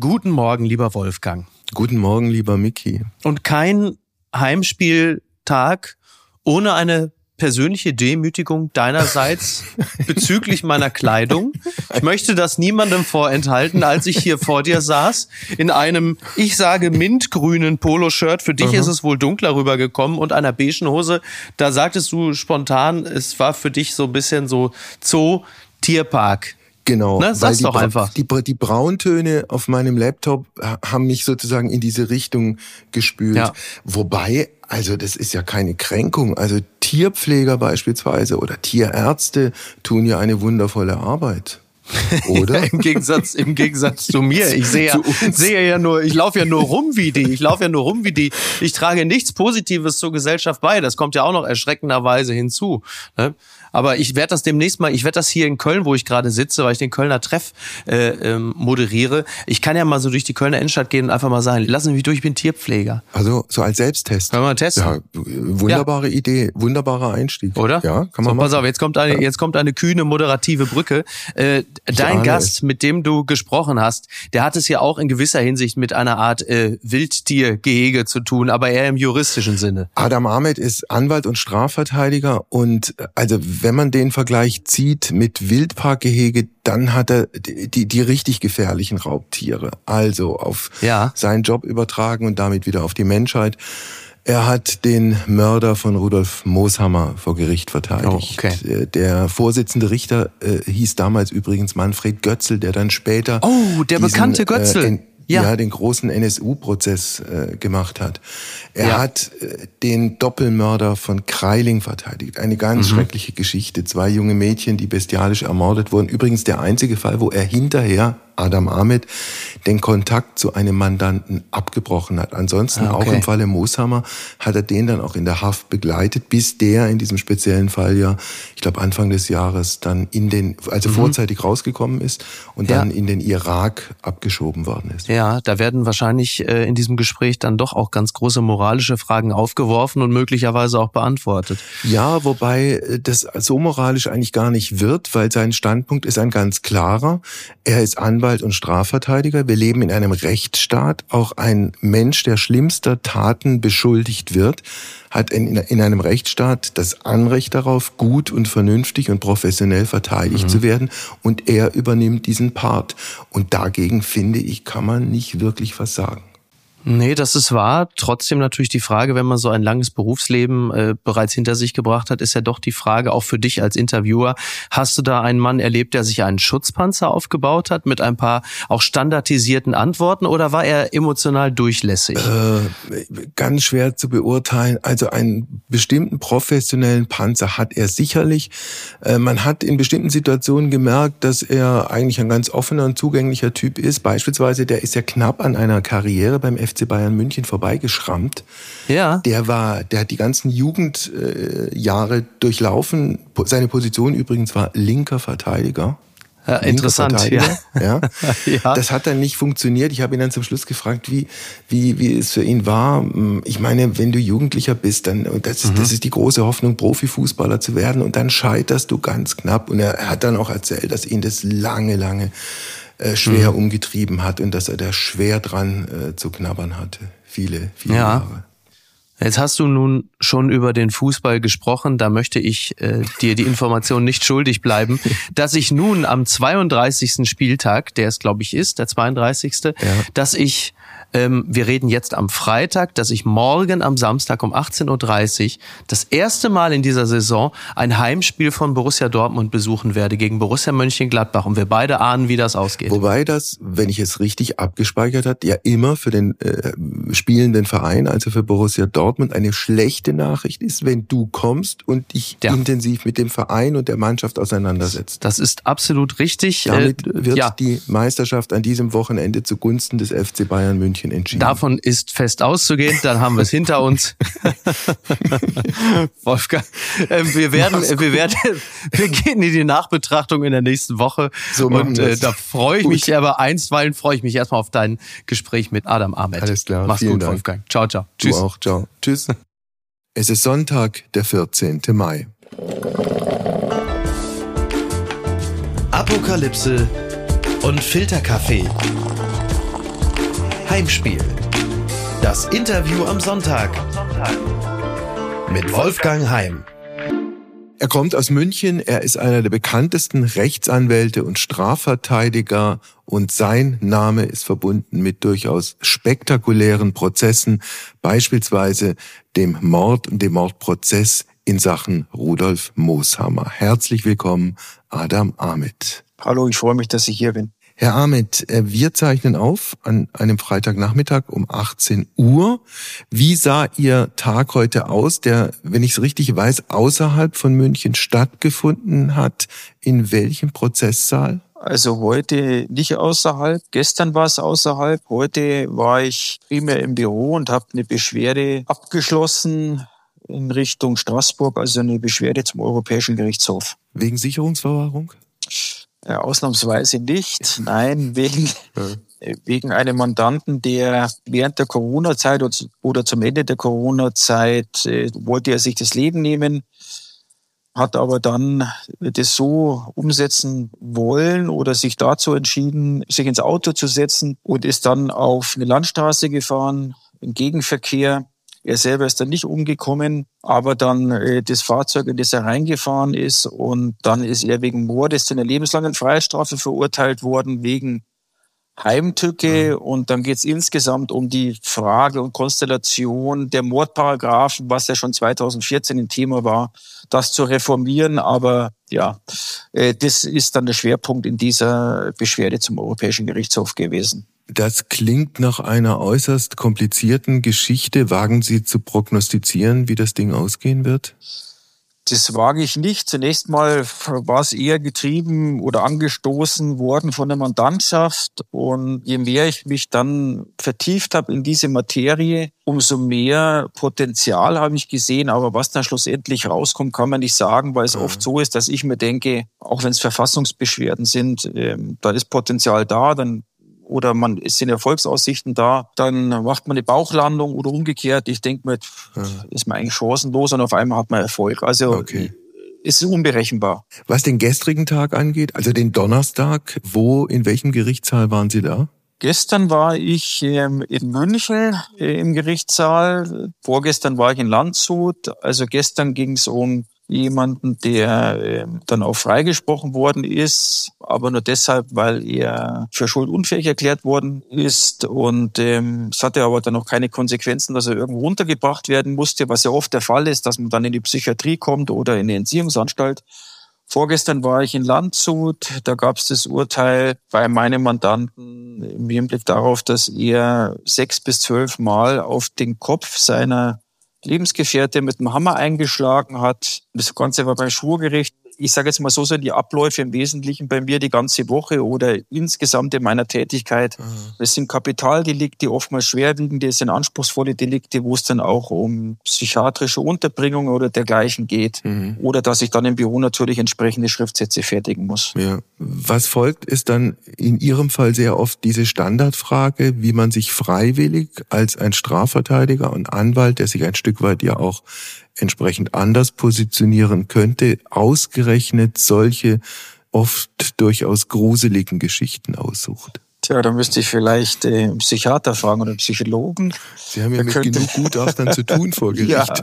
Guten Morgen, lieber Wolfgang. Guten Morgen, lieber Mickey. Und kein Heimspieltag ohne eine persönliche Demütigung deinerseits bezüglich meiner Kleidung. Ich möchte das niemandem vorenthalten, als ich hier vor dir saß, in einem, ich sage, mintgrünen Poloshirt. Für dich -huh. ist es wohl dunkler rübergekommen und einer beigen Hose. Da sagtest du spontan, es war für dich so ein bisschen so Zoo, Tierpark. Genau. Ne? Sag's doch einfach. Die, die, Brauntöne auf meinem Laptop haben mich sozusagen in diese Richtung gespült. Ja. Wobei, also das ist ja keine Kränkung. Also Tierpfleger beispielsweise oder Tierärzte tun ja eine wundervolle Arbeit. Oder? Im Gegensatz, im Gegensatz zu mir. Ich sehe ja, sehe ja nur, ich laufe ja nur rum wie die. Ich laufe ja nur rum wie die. Ich trage nichts Positives zur Gesellschaft bei. Das kommt ja auch noch erschreckenderweise hinzu. Ne? Aber ich werde das demnächst mal, ich werde das hier in Köln, wo ich gerade sitze, weil ich den Kölner Treff äh, ähm, moderiere. Ich kann ja mal so durch die Kölner Innenstadt gehen und einfach mal sagen, lassen Sie mich durch, ich bin Tierpfleger. Also so als Selbsttest. Kann man testen. Ja, wunderbare ja. Idee, wunderbarer Einstieg. Oder? Ja, kann man so, Pass auf, jetzt kommt eine, jetzt kommt eine kühne moderative Brücke. Äh, dein Gast, es. mit dem du gesprochen hast, der hat es ja auch in gewisser Hinsicht mit einer Art äh, Wildtiergehege zu tun, aber eher im juristischen Sinne. Adam Ahmed ist Anwalt und Strafverteidiger und also wenn man den Vergleich zieht mit Wildparkgehege, dann hat er die, die richtig gefährlichen Raubtiere. Also auf ja. seinen Job übertragen und damit wieder auf die Menschheit. Er hat den Mörder von Rudolf Mooshammer vor Gericht verteidigt. Oh, okay. Der Vorsitzende Richter äh, hieß damals übrigens Manfred Götzl, der dann später. Oh, der diesen, bekannte Götzl. Äh, ja. ja den großen NSU-Prozess äh, gemacht hat. Er ja. hat äh, den Doppelmörder von Kreiling verteidigt. Eine ganz mhm. schreckliche Geschichte. Zwei junge Mädchen, die bestialisch ermordet wurden. Übrigens der einzige Fall, wo er hinterher Adam Ahmed den Kontakt zu einem Mandanten abgebrochen hat. Ansonsten ah, okay. auch im Falle Mooshammer hat er den dann auch in der Haft begleitet, bis der in diesem speziellen Fall ja, ich glaube Anfang des Jahres dann in den, also mhm. vorzeitig rausgekommen ist und ja. dann in den Irak abgeschoben worden ist. Ja, da werden wahrscheinlich äh, in diesem Gespräch dann doch auch ganz große moralische Fragen aufgeworfen und möglicherweise auch beantwortet. Ja, wobei äh, das so moralisch eigentlich gar nicht wird, weil sein Standpunkt ist ein ganz klarer. Er ist Anwalt Anwalt und Strafverteidiger. Wir leben in einem Rechtsstaat. Auch ein Mensch, der schlimmster Taten beschuldigt wird, hat in, in einem Rechtsstaat das Anrecht darauf, gut und vernünftig und professionell verteidigt mhm. zu werden. Und er übernimmt diesen Part. Und dagegen, finde ich, kann man nicht wirklich was sagen. Nee, das ist wahr. Trotzdem natürlich die Frage, wenn man so ein langes Berufsleben äh, bereits hinter sich gebracht hat, ist ja doch die Frage, auch für dich als Interviewer, hast du da einen Mann erlebt, der sich einen Schutzpanzer aufgebaut hat mit ein paar auch standardisierten Antworten oder war er emotional durchlässig? Äh, ganz schwer zu beurteilen. Also einen bestimmten professionellen Panzer hat er sicherlich. Äh, man hat in bestimmten Situationen gemerkt, dass er eigentlich ein ganz offener und zugänglicher Typ ist. Beispielsweise, der ist ja knapp an einer Karriere beim FC Bayern München vorbeigeschrammt. Ja. Der war, der hat die ganzen Jugendjahre äh, durchlaufen. Seine Position übrigens war linker Verteidiger. Ja, interessant, ja. ja. ja. Das hat dann nicht funktioniert. Ich habe ihn dann zum Schluss gefragt, wie, wie, wie es für ihn war. Ich meine, wenn du Jugendlicher bist, dann, das, mhm. das ist die große Hoffnung, Profifußballer zu werden und dann scheiterst du ganz knapp. Und er hat dann auch erzählt, dass ihn das lange, lange äh, schwer mhm. umgetrieben hat und dass er da schwer dran äh, zu knabbern hatte. Viele, viele ja. Jahre. Jetzt hast du nun schon über den Fußball gesprochen. Da möchte ich äh, dir die Information nicht schuldig bleiben, dass ich nun am 32. Spieltag, der es glaube ich ist, der 32., ja. dass ich ähm, wir reden jetzt am Freitag, dass ich morgen am Samstag um 18.30 Uhr das erste Mal in dieser Saison ein Heimspiel von Borussia Dortmund besuchen werde gegen Borussia Mönchengladbach. Und wir beide ahnen, wie das ausgeht. Wobei das, wenn ich es richtig abgespeichert hat, ja immer für den äh, spielenden Verein, also für Borussia Dortmund, eine schlechte Nachricht ist, wenn du kommst und dich ja. intensiv mit dem Verein und der Mannschaft auseinandersetzt. Das ist absolut richtig. Damit äh, wird ja. die Meisterschaft an diesem Wochenende zugunsten des FC Bayern München München entschieden. Davon ist fest auszugehen, dann haben wir es hinter uns. Wolfgang, äh, wir werden, wir werden, wir gehen in die Nachbetrachtung in der nächsten Woche. So und äh, da freue ich gut. mich, aber einstweilen freue ich mich erstmal auf dein Gespräch mit Adam Ahmed. Alles klar. Mach's gut, Dank. Wolfgang. Ciao, ciao. Tschüss. Du auch, ciao. Tschüss. Es ist Sonntag, der 14. Mai. Apokalypse und Filterkaffee Heimspiel. Das Interview am Sonntag mit Wolfgang Heim. Er kommt aus München, er ist einer der bekanntesten Rechtsanwälte und Strafverteidiger und sein Name ist verbunden mit durchaus spektakulären Prozessen, beispielsweise dem Mord und dem Mordprozess in Sachen Rudolf Mooshammer. Herzlich willkommen, Adam Ahmed. Hallo, ich freue mich, dass ich hier bin. Herr Ahmed, äh, wir zeichnen auf an einem Freitagnachmittag um 18 Uhr. Wie sah Ihr Tag heute aus, der, wenn ich es richtig weiß, außerhalb von München stattgefunden hat? In welchem Prozesssaal? Also heute nicht außerhalb. Gestern war es außerhalb. Heute war ich primär im Büro und habe eine Beschwerde abgeschlossen in Richtung Straßburg, also eine Beschwerde zum Europäischen Gerichtshof. Wegen Sicherungsverwahrung? Ja, ausnahmsweise nicht. Nein, wegen, ja. wegen einem Mandanten, der während der Corona-Zeit oder zum Ende der Corona-Zeit äh, wollte er sich das Leben nehmen, hat aber dann das so umsetzen wollen oder sich dazu entschieden, sich ins Auto zu setzen und ist dann auf eine Landstraße gefahren, im Gegenverkehr er selber ist dann nicht umgekommen, aber dann äh, das Fahrzeug, in das er reingefahren ist und dann ist er wegen Mordes zu einer lebenslangen Freiheitsstrafe verurteilt worden, wegen Heimtücke mhm. und dann geht es insgesamt um die Frage und Konstellation der Mordparagraphen, was ja schon 2014 ein Thema war, das zu reformieren. Aber ja, äh, das ist dann der Schwerpunkt in dieser Beschwerde zum Europäischen Gerichtshof gewesen. Das klingt nach einer äußerst komplizierten Geschichte. Wagen Sie zu prognostizieren, wie das Ding ausgehen wird? Das wage ich nicht. Zunächst mal war es eher getrieben oder angestoßen worden von der Mandantschaft. Und je mehr ich mich dann vertieft habe in diese Materie, umso mehr Potenzial habe ich gesehen. Aber was dann schlussendlich rauskommt, kann man nicht sagen, weil es ja. oft so ist, dass ich mir denke, auch wenn es Verfassungsbeschwerden sind, äh, da ist Potenzial da, dann oder man ist in Erfolgsaussichten da, dann macht man eine Bauchlandung oder umgekehrt. Ich denke mir, ja. ist man eigentlich chancenlos und auf einmal hat man Erfolg. Also okay. ist unberechenbar. Was den gestrigen Tag angeht, also den Donnerstag, wo, in welchem Gerichtssaal waren Sie da? Gestern war ich ähm, in München äh, im Gerichtssaal. Vorgestern war ich in Landshut. Also gestern ging es um jemanden, der äh, dann auch freigesprochen worden ist, aber nur deshalb, weil er für schuldunfähig erklärt worden ist. Und ähm, es hatte aber dann auch keine Konsequenzen, dass er irgendwo runtergebracht werden musste, was ja oft der Fall ist, dass man dann in die Psychiatrie kommt oder in eine Entziehungsanstalt. Vorgestern war ich in Landshut, da gab es das Urteil bei meinem Mandanten im Hinblick darauf, dass er sechs bis zwölf Mal auf den Kopf seiner Lebensgefährte mit dem Hammer eingeschlagen hat. Das Ganze war beim Schwurgericht ich sage jetzt mal so, sind die Abläufe im Wesentlichen bei mir die ganze Woche oder insgesamt in meiner Tätigkeit. Mhm. Es sind Kapitaldelikte, oftmals schwerwiegende, es sind anspruchsvolle Delikte, wo es dann auch um psychiatrische Unterbringung oder dergleichen geht. Mhm. Oder dass ich dann im Büro natürlich entsprechende Schriftsätze fertigen muss. Ja. Was folgt, ist dann in Ihrem Fall sehr oft diese Standardfrage, wie man sich freiwillig als ein Strafverteidiger und Anwalt, der sich ein Stück weit ja auch entsprechend anders positionieren könnte, ausgerechnet solche oft durchaus gruseligen Geschichten aussucht. Tja, da müsste ich vielleicht äh, Psychiater fragen oder Psychologen. Sie haben ja mit könnte... genug Gutachtern zu tun vor Gericht. Ja,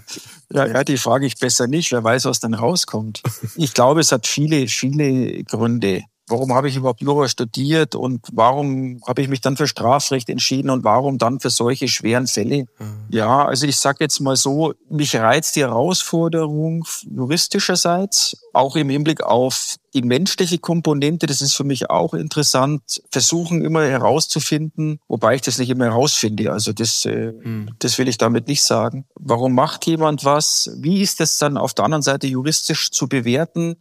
ja, ja, die frage ich besser nicht. Wer weiß, was dann rauskommt. Ich glaube, es hat viele, viele Gründe warum habe ich überhaupt Jura studiert und warum habe ich mich dann für Strafrecht entschieden und warum dann für solche schweren Fälle? Mhm. Ja, also ich sage jetzt mal so, mich reizt die Herausforderung juristischerseits, auch im Hinblick auf die menschliche Komponente, das ist für mich auch interessant, versuchen immer herauszufinden, wobei ich das nicht immer herausfinde. Also das, äh, mhm. das will ich damit nicht sagen. Warum macht jemand was? Wie ist das dann auf der anderen Seite juristisch zu bewerten?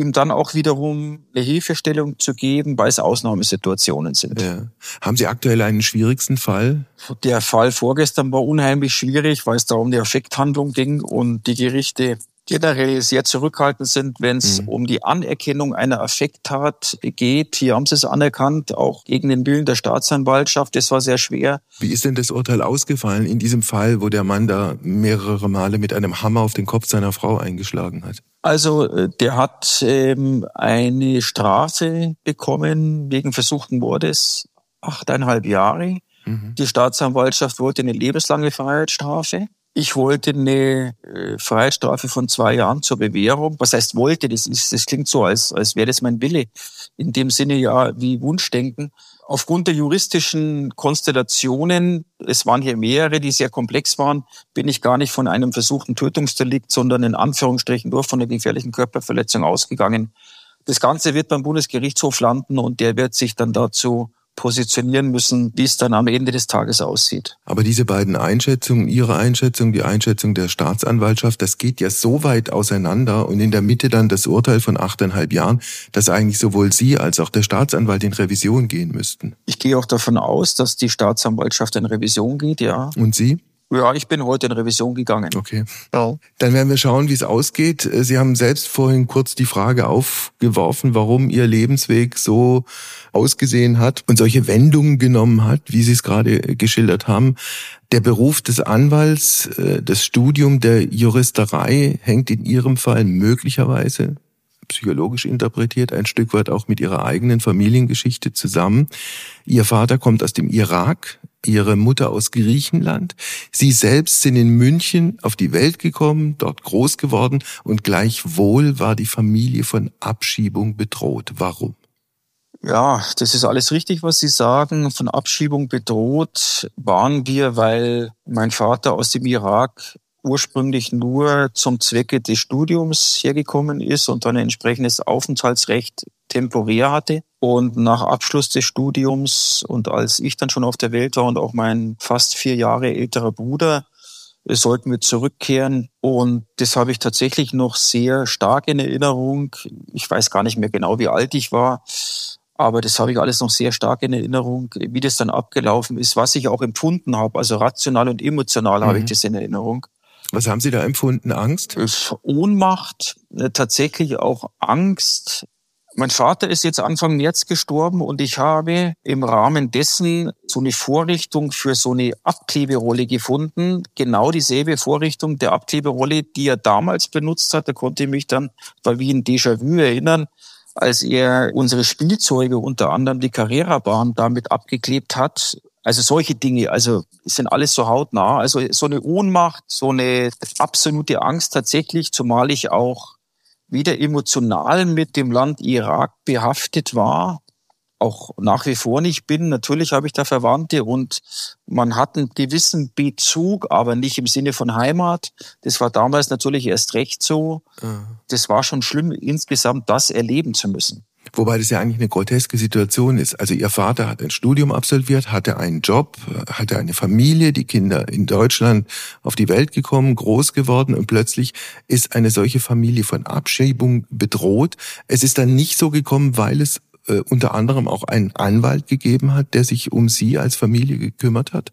Ihm dann auch wiederum eine Hilfestellung zu geben, weil es Ausnahmesituationen sind. Ja. Haben Sie aktuell einen schwierigsten Fall? Der Fall vorgestern war unheimlich schwierig, weil es da um die Affekthandlung ging und die Gerichte generell sehr zurückhaltend sind, wenn es mhm. um die Anerkennung einer Affekttat geht. Hier haben sie es anerkannt, auch gegen den Willen der Staatsanwaltschaft. Das war sehr schwer. Wie ist denn das Urteil ausgefallen in diesem Fall, wo der Mann da mehrere Male mit einem Hammer auf den Kopf seiner Frau eingeschlagen hat? Also äh, der hat ähm, eine Strafe bekommen wegen versuchten Mordes, achteinhalb Jahre. Mhm. Die Staatsanwaltschaft wollte eine lebenslange Freiheitsstrafe. Ich wollte eine äh, Freiheitsstrafe von zwei Jahren zur Bewährung. Was heißt wollte? Das, ist, das klingt so, als, als wäre das mein Wille. In dem Sinne ja wie Wunschdenken. Aufgrund der juristischen Konstellationen, es waren hier mehrere, die sehr komplex waren, bin ich gar nicht von einem versuchten Tötungsdelikt, sondern in Anführungsstrichen nur von einer gefährlichen Körperverletzung ausgegangen. Das Ganze wird beim Bundesgerichtshof landen und der wird sich dann dazu positionieren müssen, wie es dann am Ende des Tages aussieht. Aber diese beiden Einschätzungen, Ihre Einschätzung, die Einschätzung der Staatsanwaltschaft, das geht ja so weit auseinander und in der Mitte dann das Urteil von achteinhalb Jahren, dass eigentlich sowohl Sie als auch der Staatsanwalt in Revision gehen müssten. Ich gehe auch davon aus, dass die Staatsanwaltschaft in Revision geht, ja. Und Sie? Ja, ich bin heute in Revision gegangen. Okay. Ja. Dann werden wir schauen, wie es ausgeht. Sie haben selbst vorhin kurz die Frage aufgeworfen, warum Ihr Lebensweg so ausgesehen hat und solche Wendungen genommen hat, wie Sie es gerade geschildert haben. Der Beruf des Anwalts, äh, das Studium der Juristerei hängt in Ihrem Fall möglicherweise psychologisch interpretiert, ein Stück weit auch mit ihrer eigenen Familiengeschichte zusammen. Ihr Vater kommt aus dem Irak, ihre Mutter aus Griechenland. Sie selbst sind in München auf die Welt gekommen, dort groß geworden und gleichwohl war die Familie von Abschiebung bedroht. Warum? Ja, das ist alles richtig, was Sie sagen. Von Abschiebung bedroht waren wir, weil mein Vater aus dem Irak ursprünglich nur zum Zwecke des Studiums hergekommen ist und dann ein entsprechendes Aufenthaltsrecht temporär hatte. Und nach Abschluss des Studiums und als ich dann schon auf der Welt war und auch mein fast vier Jahre älterer Bruder, äh, sollten wir zurückkehren. Und das habe ich tatsächlich noch sehr stark in Erinnerung. Ich weiß gar nicht mehr genau, wie alt ich war. Aber das habe ich alles noch sehr stark in Erinnerung, wie das dann abgelaufen ist, was ich auch empfunden habe. Also rational und emotional mhm. habe ich mhm. das in Erinnerung. Was haben Sie da empfunden? Angst? Ohnmacht, äh, tatsächlich auch Angst. Mein Vater ist jetzt Anfang März gestorben und ich habe im Rahmen dessen so eine Vorrichtung für so eine Abkleberolle gefunden. Genau dieselbe Vorrichtung der Abkleberolle, die er damals benutzt hat. Da konnte ich mich dann, war wie ein Déjà-vu erinnern, als er unsere Spielzeuge, unter anderem die Carrera-Bahn, damit abgeklebt hat. Also solche Dinge, also sind alles so hautnah. Also so eine Ohnmacht, so eine absolute Angst tatsächlich, zumal ich auch wieder emotional mit dem Land Irak behaftet war, auch nach wie vor nicht bin. Natürlich habe ich da Verwandte und man hat einen gewissen Bezug, aber nicht im Sinne von Heimat. Das war damals natürlich erst recht so. Das war schon schlimm, insgesamt das erleben zu müssen. Wobei das ja eigentlich eine groteske Situation ist. Also ihr Vater hat ein Studium absolviert, hatte einen Job, hatte eine Familie, die Kinder in Deutschland auf die Welt gekommen, groß geworden und plötzlich ist eine solche Familie von Abschiebung bedroht. Es ist dann nicht so gekommen, weil es äh, unter anderem auch einen Anwalt gegeben hat, der sich um sie als Familie gekümmert hat.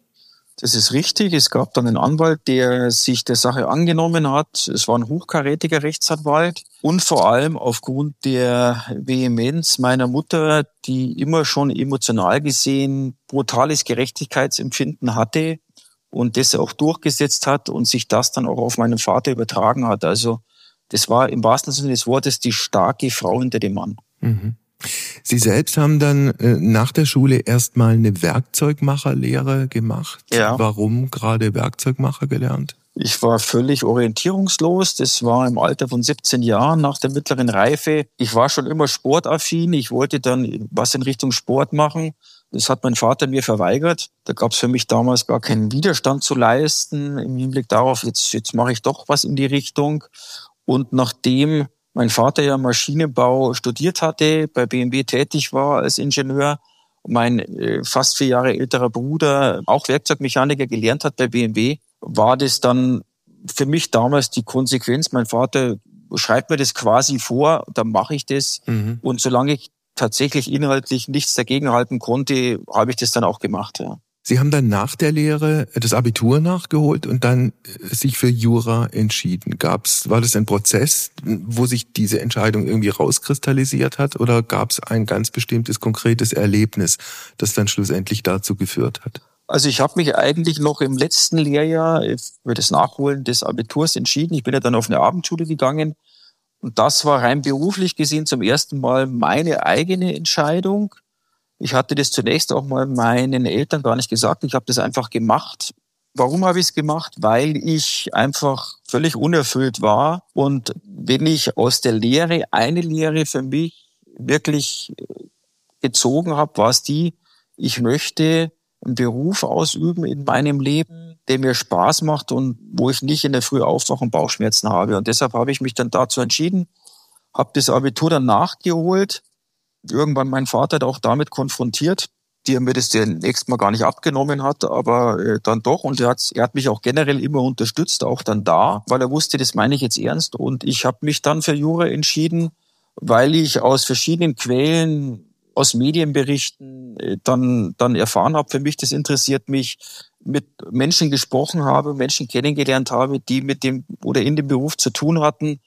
Das ist richtig. Es gab dann einen Anwalt, der sich der Sache angenommen hat. Es war ein hochkarätiger Rechtsanwalt. Und vor allem aufgrund der Vehemenz meiner Mutter, die immer schon emotional gesehen brutales Gerechtigkeitsempfinden hatte und das auch durchgesetzt hat und sich das dann auch auf meinen Vater übertragen hat. Also das war im wahrsten Sinne des Wortes die starke Frau hinter dem Mann. Mhm. Sie selbst haben dann äh, nach der Schule erstmal eine Werkzeugmacherlehre gemacht. Ja. Warum gerade Werkzeugmacher gelernt? Ich war völlig orientierungslos. Das war im Alter von 17 Jahren nach der mittleren Reife. Ich war schon immer sportaffin. Ich wollte dann was in Richtung Sport machen. Das hat mein Vater mir verweigert. Da gab es für mich damals gar keinen Widerstand zu leisten im Hinblick darauf, jetzt, jetzt mache ich doch was in die Richtung. Und nachdem mein Vater ja Maschinenbau studiert hatte, bei BMW tätig war als Ingenieur, mein äh, fast vier Jahre älterer Bruder auch Werkzeugmechaniker gelernt hat bei BMW, war das dann für mich damals die Konsequenz. Mein Vater schreibt mir das quasi vor, dann mache ich das. Mhm. Und solange ich tatsächlich inhaltlich nichts dagegen halten konnte, habe ich das dann auch gemacht. Ja. Sie haben dann nach der Lehre das Abitur nachgeholt und dann äh, sich für Jura entschieden. Gab's, war das ein Prozess, wo sich diese Entscheidung irgendwie rauskristallisiert hat oder gab es ein ganz bestimmtes konkretes Erlebnis, das dann schlussendlich dazu geführt hat? Also ich habe mich eigentlich noch im letzten Lehrjahr für das Nachholen des Abiturs entschieden. Ich bin ja dann auf eine Abendschule gegangen und das war rein beruflich gesehen zum ersten Mal meine eigene Entscheidung Ich hatte das zunächst auch mal meinen Eltern gar nicht gesagt. Ich habe das einfach gemacht. Warum habe ich es gemacht? Weil ich einfach völlig unerfüllt war. Und wenn ich aus der Lehre eine Lehre für mich wirklich gezogen habe, war es die, ich möchte einen Beruf ausüben in meinem Leben, der mir Spaß macht und wo ich nicht in der Früh aufwache und Bauchschmerzen habe. Und deshalb habe ich mich dann dazu entschieden, habe das Abitur dann nachgeholt. Irgendwann mein Vater hat auch damit konfrontiert, die er mir das zunächst mal gar nicht abgenommen hat, aber äh, dann doch. Und er hat, er hat mich auch generell immer unterstützt, auch dann da, weil er wusste, das meine ich jetzt ernst. Und ich habe mich dann für Jura entschieden, weil ich aus verschiedenen Quellen aus Medienberichten äh, dann, dann erfahren habe, für mich, das interessiert mich, mit Menschen gesprochen habe, Menschen kennengelernt habe, die mit dem oder in dem Beruf zu tun hatten.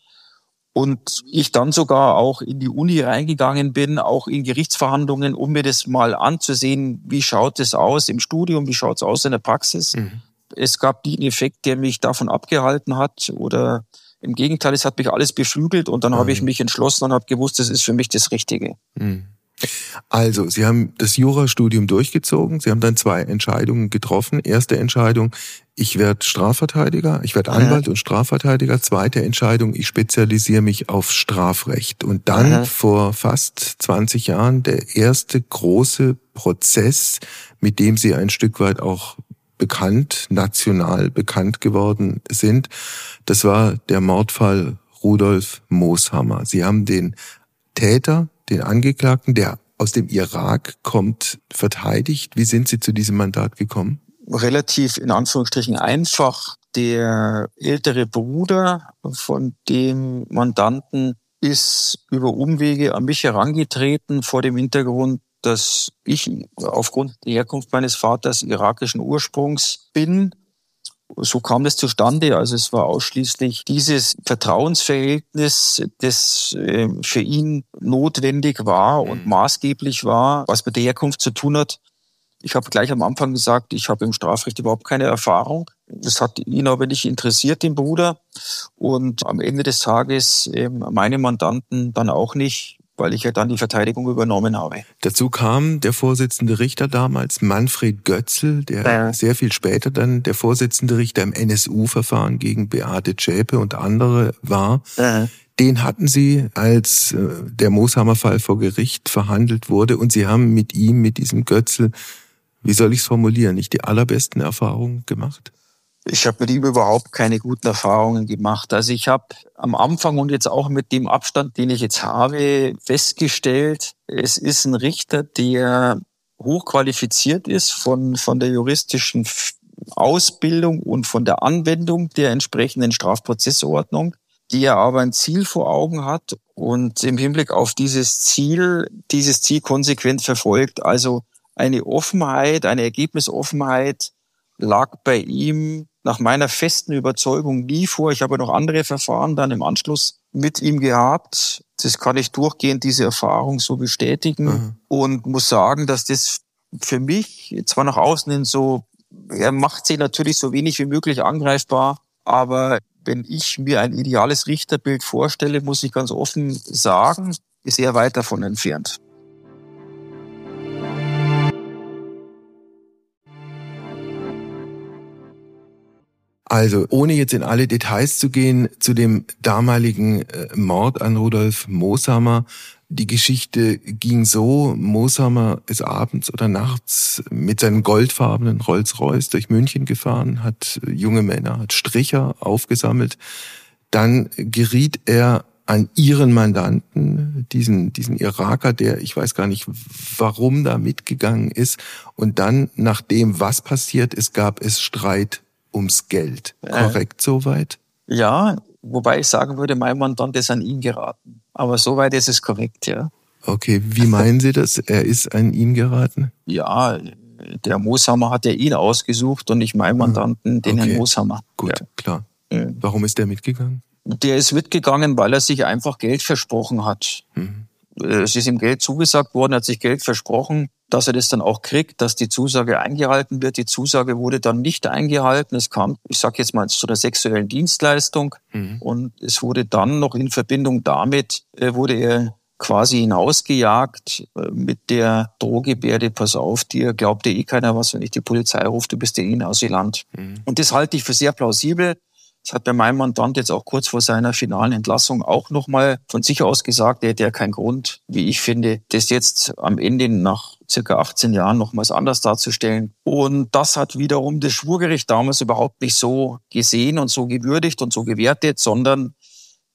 Und ich dann sogar auch in die Uni reingegangen bin, auch in Gerichtsverhandlungen, um mir das mal anzusehen, wie schaut es aus im Studium, wie schaut es aus in der Praxis. Mhm. Es gab den Effekt, der mich davon abgehalten hat oder im Gegenteil, es hat mich alles beflügelt und dann mhm. habe ich mich entschlossen und habe gewusst, das ist für mich das Richtige. Mhm. Also, Sie haben das Jurastudium durchgezogen. Sie haben dann zwei Entscheidungen getroffen. Erste Entscheidung, ich werde Strafverteidiger, ich werde Anwalt und Strafverteidiger. Zweite Entscheidung, ich spezialisiere mich auf Strafrecht. Und dann Aha. vor fast 20 Jahren der erste große Prozess, mit dem Sie ein Stück weit auch bekannt, national bekannt geworden sind. Das war der Mordfall Rudolf Mooshammer. Sie haben den Täter den Angeklagten, der aus dem Irak kommt, verteidigt. Wie sind Sie zu diesem Mandat gekommen? Relativ in Anführungsstrichen einfach. Der ältere Bruder von dem Mandanten ist über Umwege an mich herangetreten vor dem Hintergrund, dass ich aufgrund der Herkunft meines Vaters irakischen Ursprungs bin so kam das zustande. Also es war ausschließlich dieses Vertrauensverhältnis, das ähm, für ihn notwendig war und mhm. maßgeblich war, was mit der Herkunft zu tun hat. Ich habe gleich am Anfang gesagt, ich habe im Strafrecht überhaupt keine Erfahrung. Das hat ihn aber nicht interessiert, den Bruder. Und am Ende des Tages ähm, meine Mandanten dann auch nicht weil ich ja dann die Verteidigung übernommen habe. Dazu kam der Vorsitzende Richter damals, Manfred Götzl, der ja. sehr viel später dann der Vorsitzende Richter im NSU-Verfahren gegen Beate Zschäpe und andere war. Ja. Den hatten Sie, als äh, der Mooshammer-Fall vor Gericht verhandelt wurde und Sie haben mit ihm, mit diesem Götzl, wie soll ich es formulieren, nicht die allerbesten Erfahrungen gemacht? Ich habe mit ihm überhaupt keine guten Erfahrungen gemacht. Also ich habe am Anfang und jetzt auch mit dem Abstand, den ich jetzt habe, festgestellt, es ist ein Richter, der hochqualifiziert ist von, von der juristischen Ausbildung und von der Anwendung der entsprechenden Strafprozessordnung, die er aber ein Ziel vor Augen hat und im Hinblick auf dieses Ziel, dieses Ziel konsequent verfolgt. Also eine Offenheit, eine Ergebnisoffenheit lag bei ihm nach meiner festen Überzeugung nie vor. Ich habe noch andere Verfahren dann im Anschluss mit ihm gehabt. Das kann ich durchgehend diese Erfahrung so bestätigen mhm. und muss sagen, dass das für mich zwar nach außen hin so, er macht sich natürlich so wenig wie möglich angreifbar, aber wenn ich mir ein ideales Richterbild vorstelle, muss ich ganz offen sagen, ist er weit davon entfernt. Also, ohne jetzt in alle Details zu gehen, zu dem damaligen äh, Mord an Rudolf Mooshammer. Die Geschichte ging so, Mooshammer ist abends oder nachts mit seinem goldfarbenen Rolls-Royce durch München gefahren, hat junge Männer, hat Stricher aufgesammelt. Dann geriet er an ihren Mandanten, diesen, diesen Iraker, der, ich weiß gar nicht, warum da mitgegangen ist. Und dann, nach dem, was passiert ist, gab es Streit ums Geld. Korrekt äh, soweit? Ja, wobei ich sagen würde, mein Mandant ist an ihn geraten. Aber soweit ist es korrekt, ja. Okay, wie meinen Sie das? Er ist an ihn geraten? Ja, der Mooshammer hat ja ihn ausgesucht und nicht mein ah, Mandanten, den okay. Herrn Mooshammer. Gut, ja. klar. Warum ist der mitgegangen? Der ist mitgegangen, weil er sich einfach Geld versprochen hat. Mhm. Es ist ihm Geld zugesagt worden, er hat sich Geld versprochen dass er das dann auch kriegt, dass die Zusage eingehalten wird. Die Zusage wurde dann nicht eingehalten. Es kam, ich sage jetzt mal, zu der sexuellen Dienstleistung. Mhm. Und es wurde dann noch in Verbindung damit, äh, wurde er quasi hinausgejagt äh, mit der Drohgebärde, pass auf, dir glaubt dir eh keiner was, wenn ich die Polizei rufe, du bist eh aus Land. Mhm. Und das halte ich für sehr plausibel. Das hat bei meinem Mandant jetzt auch kurz vor seiner finalen Entlassung auch nochmal von sich aus gesagt, er hätte ja keinen Grund, wie ich finde, das jetzt am Ende nach circa 18 Jahren nochmals anders darzustellen. Und das hat wiederum das Schwurgericht damals überhaupt nicht so gesehen und so gewürdigt und so gewertet, sondern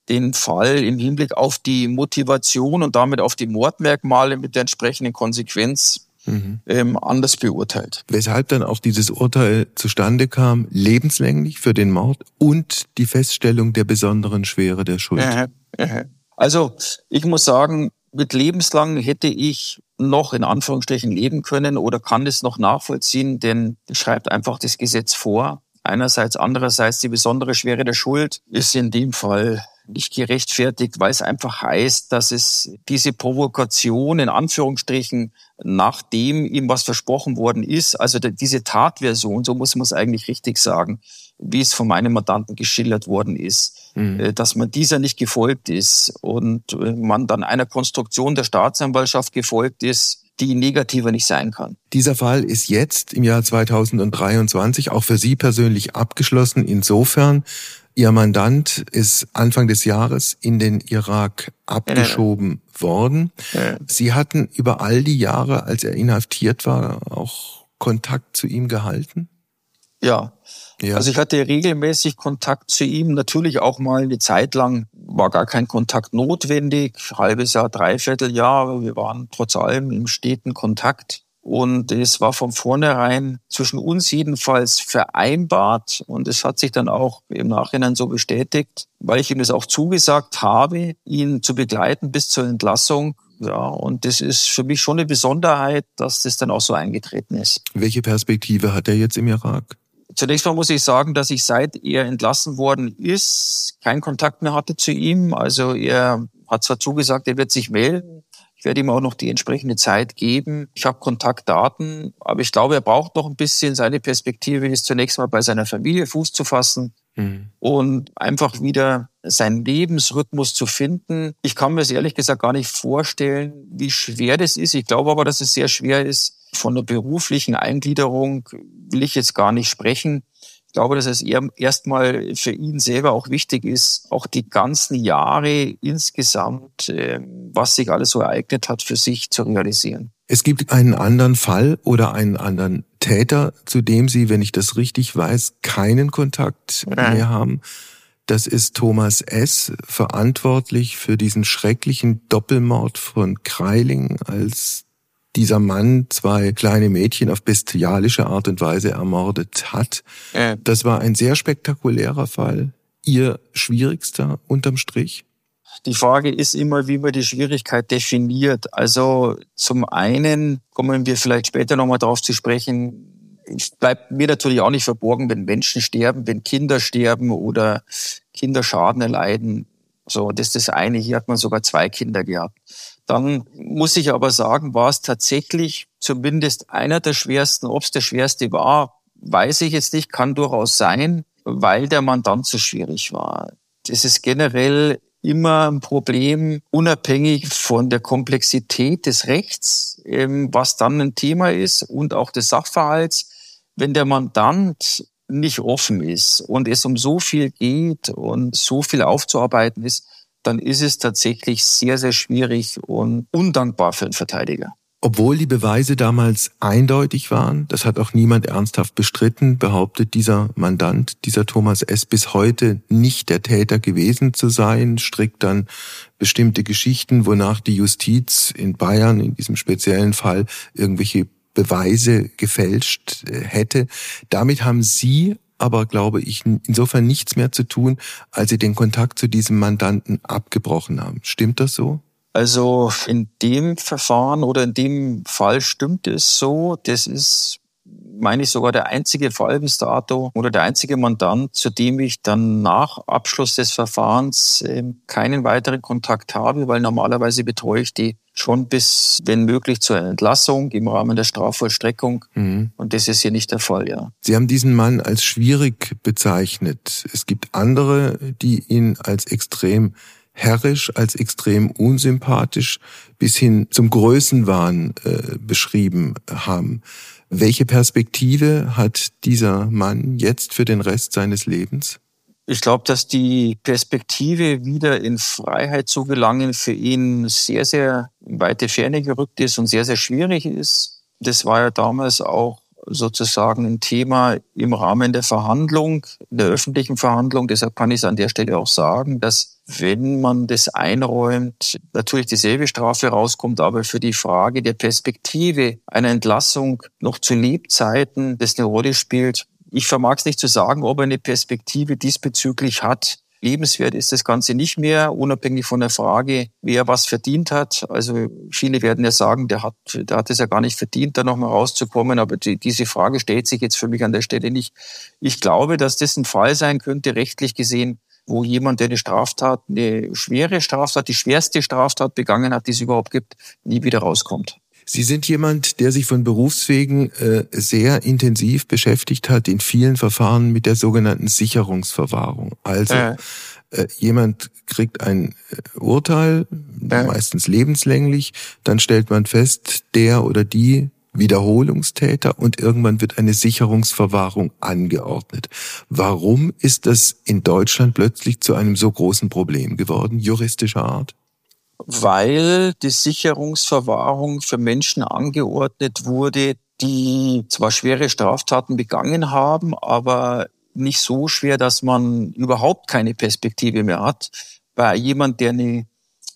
den Fall im Hinblick auf die Motivation und damit auf die Mordmerkmale mit der entsprechenden Konsequenz mhm. ähm, anders beurteilt. Weshalb dann auch dieses Urteil zustande kam, lebenslänglich für den Mord und die Feststellung der besonderen Schwere der Schuld. Äh, äh. Also ich muss sagen, mit lebenslang hätte ich noch in Anführungsstrichen leben können oder kann es noch nachvollziehen, denn schreibt einfach das Gesetz vor. Einerseits, andererseits die besondere Schwere der Schuld ist in dem Fall nicht gerechtfertigt, weil es einfach heißt, dass es diese Provokation in Anführungsstrichen, nachdem ihm was versprochen worden ist, also diese Tatversion, so muss man es eigentlich richtig sagen, wie es von meinem Mandanten geschildert worden ist, mhm. Äh, dass man dieser nicht gefolgt ist und äh, man dann einer Konstruktion der Staatsanwaltschaft gefolgt ist, die negativer nicht sein kann. Dieser Fall ist jetzt im Jahr 2023 auch für Sie persönlich abgeschlossen, insofern, Ihr Mandant ist Anfang des Jahres in den Irak abgeschoben ja. worden. Ja. Sie hatten über all die Jahre, als er inhaftiert war, auch Kontakt zu ihm gehalten? Ja. ja. Also ich hatte regelmäßig Kontakt zu ihm, natürlich auch mal eine Zeit lang war gar kein Kontakt notwendig, halbes Jahr, dreiviertel Jahr, wir waren trotz allem im steten Kontakt. Und es war von vornherein zwischen uns jedenfalls vereinbart. Und es hat sich dann auch im Nachhinein so bestätigt, weil ich ihm das auch zugesagt habe, ihn zu begleiten bis zur Entlassung. Ja, und das ist für mich schon eine Besonderheit, dass das dann auch so eingetreten ist. Welche Perspektive hat er jetzt im Irak? Zunächst mal muss ich sagen, dass ich seit er entlassen worden ist, keinen Kontakt mehr hatte zu ihm. Also er hat zwar zugesagt, er wird sich melden, werde ihm auch noch die entsprechende Zeit geben. Ich habe Kontaktdaten, aber ich glaube, er braucht noch ein bisschen. Seine Perspektive ist zunächst mal bei seiner Familie Fuß zu fassen mhm. und einfach wieder seinen Lebensrhythmus zu finden. Ich kann mir es ehrlich gesagt gar nicht vorstellen, wie schwer das ist. Ich glaube aber, dass es sehr schwer ist. Von der beruflichen Eingliederung will ich jetzt gar nicht sprechen glaube, dass es erstmal für ihn selber auch wichtig ist, auch die ganzen Jahre insgesamt, ähm, was sich alles so ereignet hat, für sich zu realisieren. Es gibt einen anderen Fall oder einen anderen Täter, zu dem Sie, wenn ich das richtig weiß, keinen Kontakt Nein. mehr haben. Das ist Thomas S., verantwortlich für diesen schrecklichen Doppelmord von Kreiling als dieser Mann zwei kleine Mädchen auf bestialische Art und Weise ermordet hat. Äh. Das war ein sehr spektakulärer Fall. Ihr schwierigster unterm Strich? Die Frage ist immer, wie man die Schwierigkeit definiert. Also zum einen kommen wir vielleicht später nochmal darauf zu sprechen. Es bleibt mir natürlich auch nicht verborgen, wenn Menschen sterben, wenn Kinder sterben oder Kinder Schaden erleiden. So, das ist das eine. Hier hat man sogar zwei Kinder gehabt. Dann muss ich aber sagen, war es tatsächlich zumindest einer der schwersten. Ob es der schwerste war, weiß ich jetzt nicht, kann durchaus sein, weil der Mandant so schwierig war. Das ist generell immer ein Problem, unabhängig von der Komplexität des Rechts, ähm, was dann ein Thema ist und auch des Sachverhalts. Wenn der Mandant nicht offen ist und es um so viel geht und so viel aufzuarbeiten ist, dann ist es tatsächlich sehr, sehr schwierig und undankbar für einen Verteidiger. Obwohl die Beweise damals eindeutig waren, das hat auch niemand ernsthaft bestritten, behauptet dieser Mandant, dieser Thomas S. bis heute nicht der Täter gewesen zu sein, strickt dann bestimmte Geschichten, wonach die Justiz in Bayern in diesem speziellen Fall irgendwelche Beweise gefälscht äh, hätte. Damit haben Sie aber, glaube ich, insofern nichts mehr zu tun, als Sie den Kontakt zu diesem Mandanten abgebrochen haben. Stimmt das so? Also in dem Verfahren oder in dem Fall stimmt es so. Das ist meine ich, sogar der einzige Fall bis dato oder der einzige Mandant, zu dem ich dann nach Abschluss des Verfahrens ähm, keinen weiteren Kontakt habe, weil normalerweise betreue ich die schon bis, wenn möglich, zur Entlassung im Rahmen der Strafvollstreckung. Mhm. Und das ist hier nicht der Fall, ja. Sie haben diesen Mann als schwierig bezeichnet. Es gibt andere, die ihn als extrem herrisch als extrem unsympathisch bis hin zum Größenwahn äh, beschrieben haben. Welche Perspektive hat dieser Mann jetzt für den Rest seines Lebens? Ich glaube, dass die Perspektive, wieder in Freiheit zu gelangen, für ihn sehr, sehr weite Ferne gerückt ist und sehr, sehr schwierig ist. Das war ja damals auch sozusagen ein Thema im Rahmen der Verhandlung, der öffentlichen Verhandlung. Deshalb kann ich es an der Stelle auch sagen, dass wenn man das einräumt, natürlich dieselbe Strafe rauskommt, aber für die Frage der Perspektive einer Entlassung noch zu Lebzeiten das eine Rolle spielt, ich vermag es nicht zu sagen, ob er eine Perspektive diesbezüglich hat. Lebenswert ist das Ganze nicht mehr, unabhängig von der Frage, wer was verdient hat. Also viele werden ja sagen, der hat, der hat es ja gar nicht verdient, da nochmal rauszukommen. Aber die, diese Frage stellt sich jetzt für mich an der Stelle nicht. Ich glaube, dass das ein Fall sein könnte, rechtlich gesehen, wo jemand, der eine Straftat, eine schwere Straftat, die schwerste Straftat begangen hat, die es überhaupt gibt, nie wieder rauskommt. Sie sind jemand, der sich von Berufswegen äh, sehr intensiv beschäftigt hat in vielen Verfahren mit der sogenannten Sicherungsverwahrung. Also äh. Äh, jemand kriegt ein äh, Urteil, meistens lebenslänglich, dann stellt man fest, der oder die Wiederholungstäter und irgendwann wird eine Sicherungsverwahrung angeordnet. Warum ist das in Deutschland plötzlich zu einem so großen Problem geworden, juristischer Art? Weil die Sicherungsverwahrung für Menschen angeordnet wurde, die zwar schwere Straftaten begangen haben, aber nicht so schwer, dass man überhaupt keine Perspektive mehr hat. Bei jemand, der eine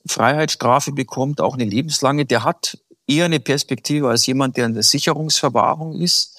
Freiheitsstrafe bekommt, auch eine lebenslange, der hat eher eine Perspektive als jemand, der in der Sicherungsverwahrung ist.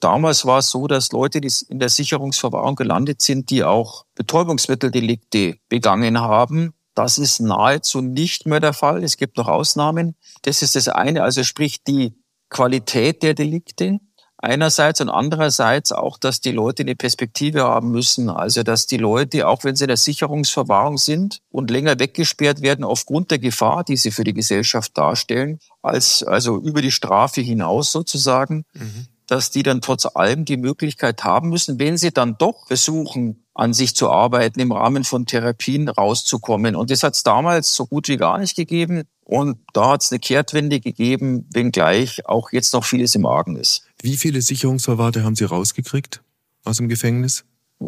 Damals war es so, dass Leute, die in der Sicherungsverwahrung gelandet sind, die auch Betäubungsmitteldelikte begangen haben, das ist nahezu nicht mehr der Fall. Es gibt noch Ausnahmen. Das ist das eine, also sprich die Qualität der Delikte einerseits und andererseits auch, dass die Leute eine Perspektive haben müssen. Also dass die Leute, auch wenn sie in der Sicherungsverwahrung sind und länger weggesperrt werden aufgrund der Gefahr, die sie für die Gesellschaft darstellen, als also über die Strafe hinaus sozusagen, mhm. Dass die dann trotz allem die Möglichkeit haben müssen, wenn sie dann doch versuchen, an sich zu arbeiten, im Rahmen von Therapien rauszukommen. Und das hat es damals so gut wie gar nicht gegeben. Und da hat es eine Kehrtwende gegeben, wenngleich auch jetzt noch vieles im Argen ist. Wie viele Sicherungsverwahrte haben Sie rausgekriegt aus dem Gefängnis?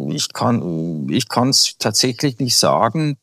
Ich kann ich kann es tatsächlich nicht sagen.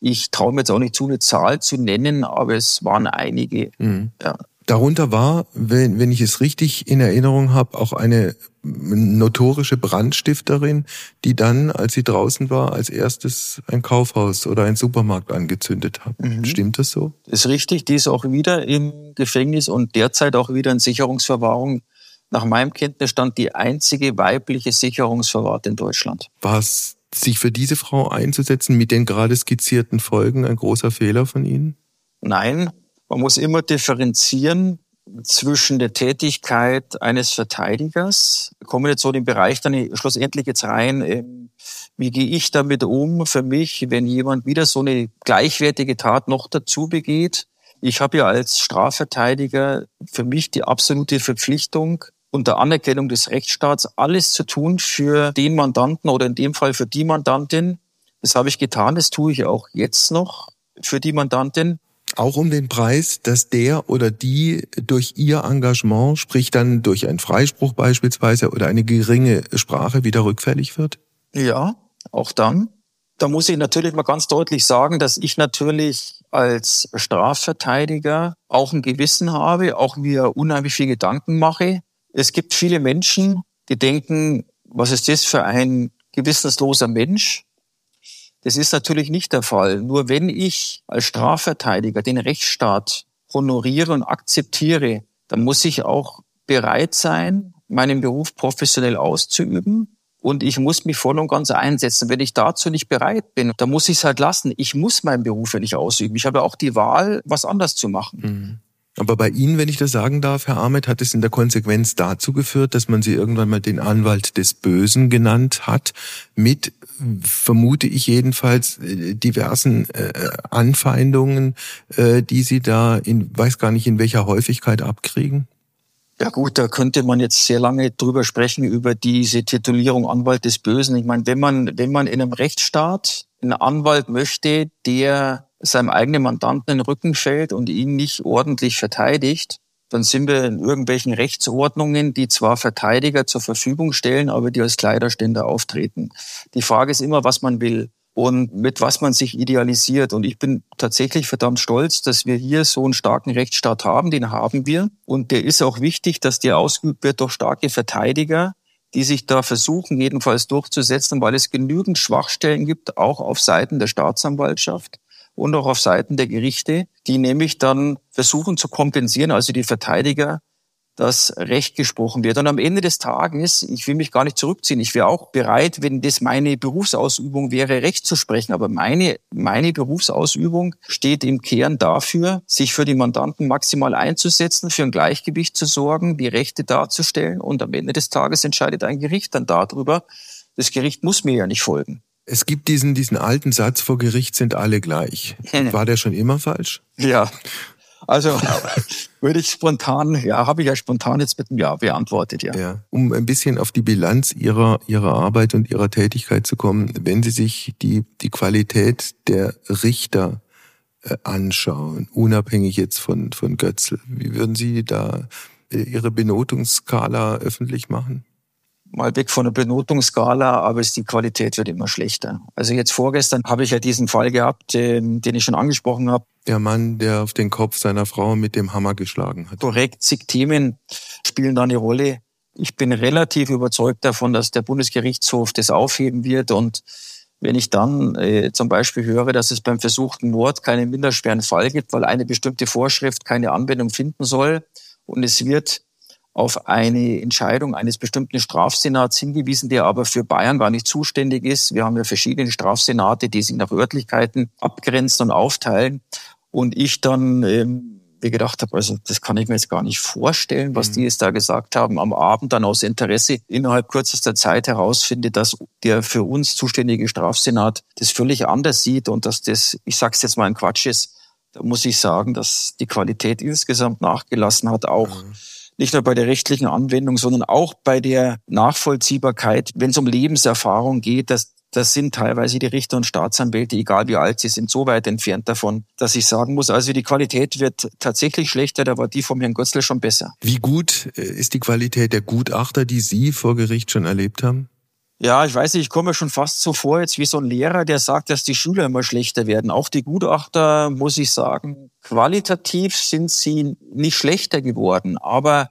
Ich traue mir jetzt auch nicht zu, eine Zahl zu nennen, aber es waren einige. Mhm. Ja. Darunter war, wenn, wenn ich es richtig in Erinnerung habe, auch eine notorische Brandstifterin, die dann, als sie draußen war, als erstes ein Kaufhaus oder ein Supermarkt angezündet hat. Mhm. Stimmt das so? Ist richtig. Die ist auch wieder im Gefängnis und derzeit auch wieder in Sicherungsverwahrung. Nach meinem Kenntnisstand die einzige weibliche Sicherungsverwahrte in Deutschland. War es, sich für diese Frau einzusetzen mit den gerade skizzierten Folgen ein großer Fehler von Ihnen? Nein, man muss immer differenzieren zwischen der Tätigkeit eines Verteidigers. Kommen jetzt so den Bereich dann schlussendlich jetzt rein, ähm, wie gehe ich damit um für mich, wenn jemand wieder so eine gleichwertige Tat noch dazu begeht. Ich habe ja als Strafverteidiger für mich die absolute Verpflichtung, unter Anerkennung des Rechtsstaats alles zu tun für den Mandanten oder in dem Fall für die Mandantin. Das habe ich getan, das tue ich auch jetzt noch für die Mandantin. Auch um den Preis, dass der oder die durch ihr Engagement, sprich dann durch einen Freispruch beispielsweise oder eine geringe Sprache wieder rückfällig wird? Ja, auch dann. Da muss ich natürlich mal ganz deutlich sagen, dass ich natürlich als Strafverteidiger auch ein Gewissen habe, auch mir unheimlich viel Gedanken mache. Es gibt viele Menschen, die denken, was ist das für ein gewissensloser Mensch? Das ist natürlich nicht der Fall. Nur wenn ich als Strafverteidiger den Rechtsstaat honoriere und akzeptiere, dann muss ich auch bereit sein, meinen Beruf professionell auszuüben. Und ich muss mich voll und ganz einsetzen. Wenn ich dazu nicht bereit bin, dann muss ich es halt lassen. Ich muss meinen Beruf ja nicht ausüben. Ich habe auch die Wahl, was anders zu machen. Mhm. Aber bei Ihnen, wenn ich das sagen darf, Herr Ahmed, hat es in der Konsequenz dazu geführt, dass man Sie irgendwann mal den Anwalt des Bösen genannt hat, mit, vermute ich jedenfalls, äh, diversen äh, Anfeindungen, äh, die Sie da in, weiß gar nicht in welcher Häufigkeit abkriegen? Ja gut, da könnte man jetzt sehr lange drüber sprechen, über diese Titulierung Anwalt des Bösen. Ich meine, wenn man, wenn man in einem Rechtsstaat einen Anwalt möchte, der seinem eigenen Mandanten den Rücken fällt und ihn nicht ordentlich verteidigt, dann sind wir in irgendwelchen Rechtsordnungen, die zwar Verteidiger zur Verfügung stellen, aber die als Kleiderständer auftreten. Die Frage ist immer, was man will und mit was man sich idealisiert. Und ich bin tatsächlich verdammt stolz, dass wir hier so einen starken Rechtsstaat haben. Den haben wir. Und der ist auch wichtig, dass der ausgeübt wird durch starke Verteidiger, die sich da versuchen, jedenfalls durchzusetzen, weil es genügend Schwachstellen gibt, auch auf Seiten der Staatsanwaltschaft und auch auf Seiten der Gerichte, die nämlich dann versuchen zu kompensieren, also die Verteidiger dass Recht gesprochen wird. Und am Ende des Tages, ich will mich gar nicht zurückziehen, ich wäre auch bereit, wenn das meine Berufsausübung wäre, Recht zu sprechen. Aber meine, meine Berufsausübung steht im Kern dafür, sich für die Mandanten maximal einzusetzen, für ein Gleichgewicht zu sorgen, die Rechte darzustellen. Und am Ende des Tages entscheidet ein Gericht dann darüber. Das Gericht muss mir ja nicht folgen. Es gibt diesen, diesen alten Satz, vor Gericht sind alle gleich. War der schon immer falsch? Ja, also würde ich spontan, ja, habe ich ja spontan jetzt mit einem Ja beantwortet, ja. ja. Um ein bisschen auf die Bilanz Ihrer, Ihrer Arbeit und Ihrer Tätigkeit zu kommen, wenn Sie sich die, die Qualität der Richter äh, anschauen, unabhängig jetzt von, von Götzl, wie würden Sie da äh, Ihre Benotungsskala öffentlich machen? Mal weg von der Benotungsskala, aber die Qualität wird immer schlechter. Also jetzt vorgestern habe ich ja diesen Fall gehabt, den, den ich schon angesprochen habe. Der Mann, der auf den Kopf seiner Frau mit dem Hammer geschlagen hat. Korrekt, zig Themen spielen da eine Rolle. Ich bin relativ überzeugt davon, dass der Bundesgerichtshof das aufheben wird und wenn ich dann äh, zum Beispiel höre, dass es beim versuchten Mord keinen minderschweren Fall gibt, weil eine bestimmte Vorschrift keine Anwendung finden soll und es wird auf eine Entscheidung eines bestimmten Strafsenats hingewiesen, der aber für Bayern gar nicht zuständig ist. Wir haben ja verschiedene Strafsenate, die sich nach Örtlichkeiten abgrenzen und aufteilen. Und ich dann ähm, wie gedacht habe, also das kann ich mir jetzt gar nicht vorstellen, was mhm. die jetzt da gesagt haben. Am Abend dann aus Interesse innerhalb kürzester Zeit herausfinde, dass der für uns zuständige Strafsenat das völlig anders sieht und dass das, ich sag's jetzt mal, ein Quatsch ist. Da muss ich sagen, dass die Qualität insgesamt nachgelassen hat, auch mhm nicht nur bei der rechtlichen Anwendung, sondern auch bei der Nachvollziehbarkeit, wenn es um Lebenserfahrung geht, dass das sind teilweise die Richter und Staatsanwälte, egal wie alt sie sind, so weit entfernt davon, dass ich sagen muss, also die Qualität wird tatsächlich schlechter, da war die vom Herrn Götzler schon besser. Wie gut äh, ist die Qualität der Gutachter, die Sie vor Gericht schon erlebt haben? Ja, ich weiß nicht, ich komme schon fast so vor, jetzt wie so ein Lehrer, der sagt, dass die Schüler immer schlechter werden. Auch die Gutachter, muss ich sagen, qualitativ sind sie nicht schlechter geworden, aber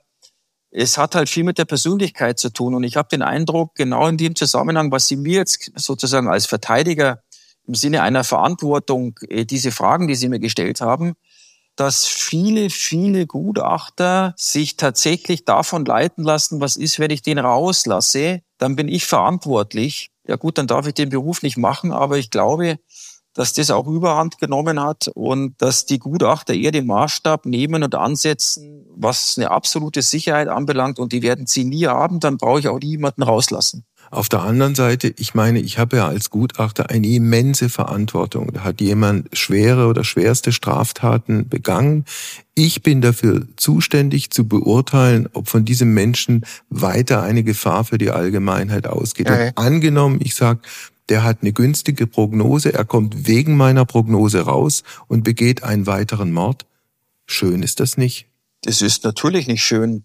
es hat halt viel mit der Persönlichkeit zu tun. Und ich habe den Eindruck, genau in dem Zusammenhang, was Sie mir jetzt sozusagen als Verteidiger im Sinne einer Verantwortung, äh, diese Fragen, die Sie mir gestellt haben, dass viele, viele Gutachter sich tatsächlich davon leiten lassen, was ist, wenn ich den rauslasse, dann bin ich verantwortlich. Ja gut, dann darf ich den Beruf nicht machen, aber ich glaube, dass das auch Überhand genommen hat und dass die Gutachter eher den Maßstab nehmen und ansetzen, was eine absolute Sicherheit anbelangt und die werden sie nie haben, dann brauche ich auch niemanden rauslassen. Auf der anderen Seite, ich meine, ich habe ja als Gutachter eine immense Verantwortung. Da hat jemand schwere oder schwerste Straftaten begangen. Ich bin dafür zuständig zu beurteilen, ob von diesem Menschen weiter eine Gefahr für die Allgemeinheit ausgeht. Okay. angenommen, ich sage, der hat eine günstige Prognose, er kommt wegen meiner Prognose raus und begeht einen weiteren Mord. Schön ist das nicht. Das ist natürlich nicht schön.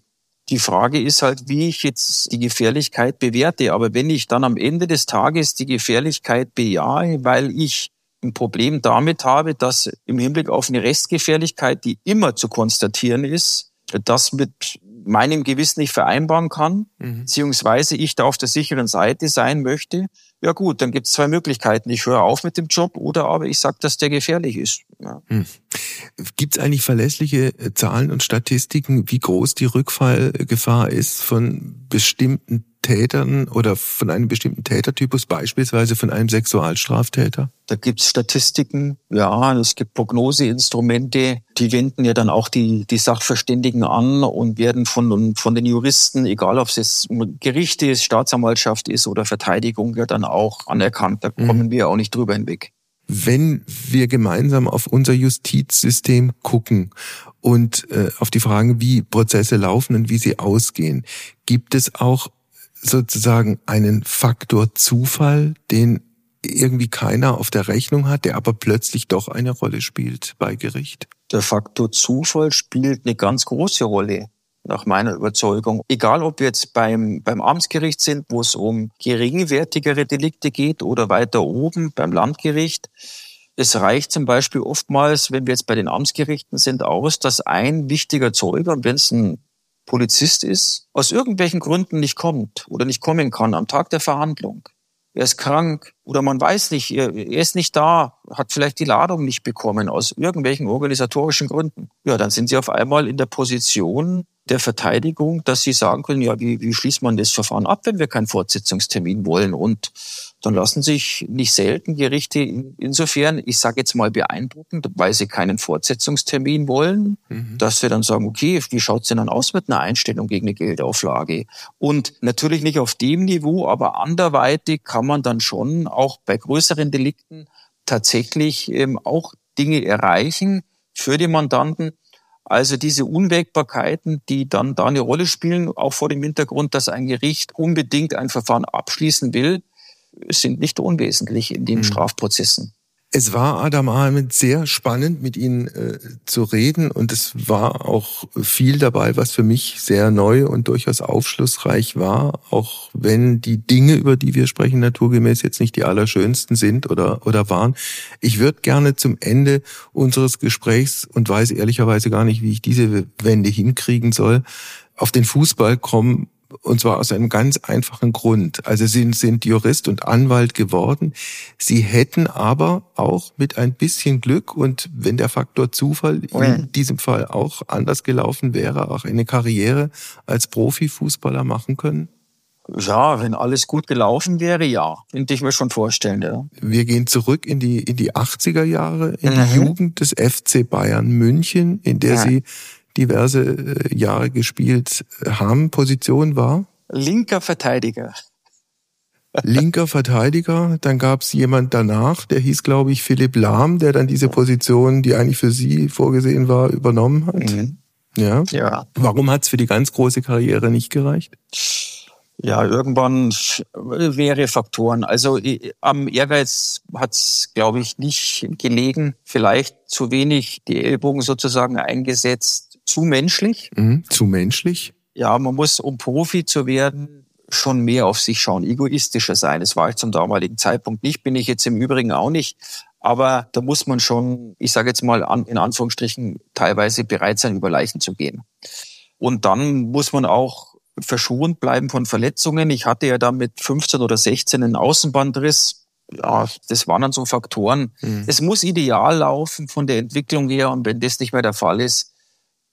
Die Frage ist halt, wie ich jetzt die Gefährlichkeit bewerte. Aber wenn ich dann am Ende des Tages die Gefährlichkeit bejahe, weil ich ein Problem damit habe, dass im Hinblick auf eine Restgefährlichkeit, die immer zu konstatieren ist, das mit meinem Gewissen nicht vereinbaren kann, mhm. beziehungsweise ich da auf der sicheren Seite sein möchte, ja gut, dann gibt es zwei Möglichkeiten. Ich höre auf mit dem Job oder aber ich sage, dass der gefährlich ist. Ja. Hm. Gibt es eigentlich verlässliche äh, Zahlen und Statistiken, wie groß die Rückfallgefahr ist von bestimmten Tätern oder von einem bestimmten Tätertypus, beispielsweise von einem Sexualstraftäter? Da gibt es Statistiken, ja, es gibt Prognoseinstrumente, die wenden ja dann auch die, die Sachverständigen an und werden von, von den Juristen, egal ob es jetzt Gericht ist, Staatsanwaltschaft ist oder Verteidigung, ja dann auch anerkannt. Da kommen mhm. wir auch nicht drüber hinweg wenn wir gemeinsam auf unser Justizsystem gucken und äh, auf die Fragen, wie Prozesse laufen und wie sie ausgehen. Gibt es auch sozusagen einen Faktor Zufall, den irgendwie keiner auf der Rechnung hat, der aber plötzlich doch eine Rolle spielt bei Gericht? Der Faktor Zufall spielt eine ganz große Rolle nach meiner Überzeugung. Egal, ob wir jetzt beim, beim Amtsgericht sind, wo es um geringwertigere Delikte geht oder weiter oben beim Landgericht. Es reicht zum Beispiel oftmals, wenn wir jetzt bei den Amtsgerichten sind, aus, dass ein wichtiger Zeuge, wenn es ein Polizist ist, aus irgendwelchen Gründen nicht kommt oder nicht kommen kann am Tag der Verhandlung. Er ist krank oder man weiß nicht, er, er ist nicht da, hat vielleicht die Ladung nicht bekommen aus irgendwelchen organisatorischen Gründen. Ja, dann sind Sie auf einmal in der Position, der Verteidigung, dass sie sagen können, ja, wie, wie schließt man das Verfahren ab, wenn wir keinen Fortsetzungstermin wollen? Und dann lassen sich nicht selten Gerichte insofern, ich sage jetzt mal beeindruckend, weil sie keinen Fortsetzungstermin wollen, mhm. dass wir dann sagen, okay, wie schaut's denn dann aus mit einer Einstellung gegen eine Geldauflage? Und natürlich nicht auf dem Niveau, aber anderweitig kann man dann schon auch bei größeren Delikten tatsächlich ähm, auch Dinge erreichen für die Mandanten, also diese Unwägbarkeiten, die dann da eine Rolle spielen, auch vor dem Hintergrund, dass ein Gericht unbedingt ein Verfahren abschließen will, sind nicht unwesentlich in den mhm. Strafprozessen. Es war Adam Ahmed sehr spannend, mit Ihnen äh, zu reden und es war auch viel dabei, was für mich sehr neu und durchaus aufschlussreich war, auch wenn die Dinge, über die wir sprechen, naturgemäß jetzt nicht die allerschönsten sind oder, oder waren. Ich würde gerne zum Ende unseres Gesprächs und weiß ehrlicherweise gar nicht, wie ich diese Wende hinkriegen soll, auf den Fußball kommen, und zwar aus einem ganz einfachen Grund. Also Sie sind Jurist und Anwalt geworden. Sie hätten aber auch mit ein bisschen Glück und wenn der Faktor Zufall in diesem Fall auch anders gelaufen wäre, auch eine Karriere als Profifußballer machen können? Ja, wenn alles gut gelaufen wäre, ja. Könnte ich mir schon vorstellen, ja. Wir gehen zurück in die, in die 80er Jahre, in mhm. die Jugend des FC Bayern München, in der ja. Sie diverse äh, Jahre gespielt haben. Position war? Linker Verteidiger. Linker Verteidiger. Dann gab es jemand danach, der hieß, glaube ich, Philipp Lahm, der dann diese Position, die eigentlich für Sie vorgesehen war, übernommen hat. Mhm. Ja. ja. Warum hat es für die ganz große Karriere nicht gereicht? Ja, irgendwann wäre Faktoren. Also am Ehrgeiz hat es, glaube ich, nicht gelegen. Vielleicht zu wenig die Ellbogen sozusagen eingesetzt zu menschlich. Mhm, zu menschlich? Ja, man muss, um Profi zu werden, schon mehr auf sich schauen, egoistischer sein. Das war ich zum damaligen Zeitpunkt nicht, bin ich jetzt im Übrigen auch nicht. Aber da muss man schon, ich sage jetzt mal an, in Anführungsstrichen, teilweise bereit sein, über Leichen zu gehen. Und dann muss man auch verschont bleiben von Verletzungen. Ich hatte ja da mit 15 oder 16 einen Außenbandriss. Ja, das waren dann so Faktoren. Mhm. Es muss ideal laufen von der Entwicklung her. Und wenn das nicht mehr der Fall ist,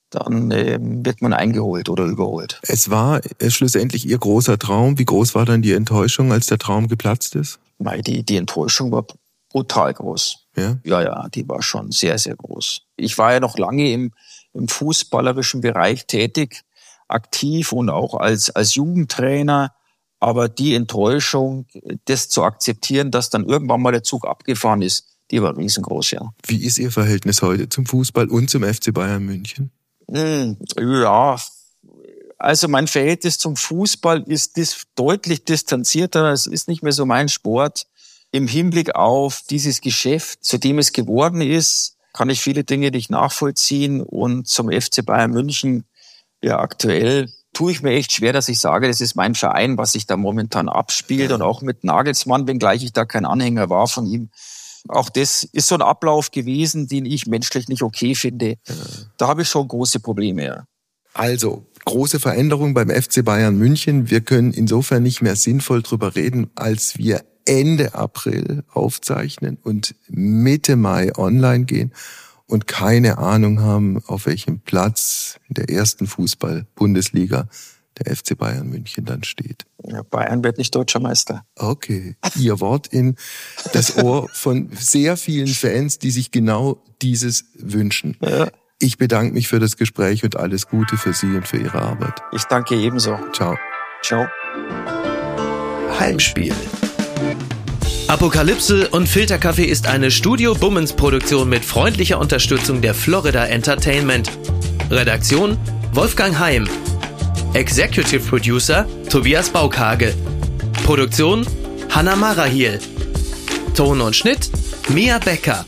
dann äh, wird man eingeholt oder überholt. Es war äh, schlussendlich Ihr großer Traum. Wie groß war dann die Enttäuschung, als der Traum geplatzt ist? Die, die Enttäuschung war brutal groß. Ja? ja, ja, die war schon sehr, sehr groß. Ich war ja noch lange im, im fußballerischen Bereich tätig, aktiv und auch als, als Jugendtrainer. Aber die Enttäuschung, das zu akzeptieren, dass dann irgendwann mal der Zug abgefahren ist, die war riesengroß, ja. Wie ist Ihr Verhältnis heute zum Fußball und zum FC Bayern München? Hm, ja, also mein Verhältnis zum Fußball ist dis deutlich distanzierter. Es ist nicht mehr so mein Sport. Im Hinblick auf dieses Geschäft, zu dem es geworden ist, kann ich viele Dinge nicht nachvollziehen. Und zum FC Bayern München, ja aktuell, tue ich mir echt schwer, dass ich sage, das ist mein Verein, was sich da momentan abspielt. Und auch mit Nagelsmann, wenngleich ich da kein Anhänger war von ihm, auch das ist so ein Ablauf gewesen, den ich menschlich nicht okay finde. Da habe ich schon große Probleme. Also, große Veränderung beim FC Bayern München. Wir können insofern nicht mehr sinnvoll drüber reden, als wir Ende April aufzeichnen und Mitte Mai online gehen und keine Ahnung haben, auf welchem Platz in der ersten Fußball-Bundesliga der FC Bayern München dann steht. Ja, Bayern wird nicht deutscher Meister. Okay. Ihr Wort in das Ohr von sehr vielen Fans, die sich genau dieses wünschen. Ja. Ich bedanke mich für das Gespräch und alles Gute für Sie und für Ihre Arbeit. Ich danke ebenso. Ciao. Ciao. Heimspiel. Apokalypse und Filterkaffee ist eine Studio Bummens Produktion mit freundlicher Unterstützung der Florida Entertainment. Redaktion Wolfgang Heim. Executive Producer Tobias Baukage. Produktion Hanna Marahiel. Ton und Schnitt Mia Becker.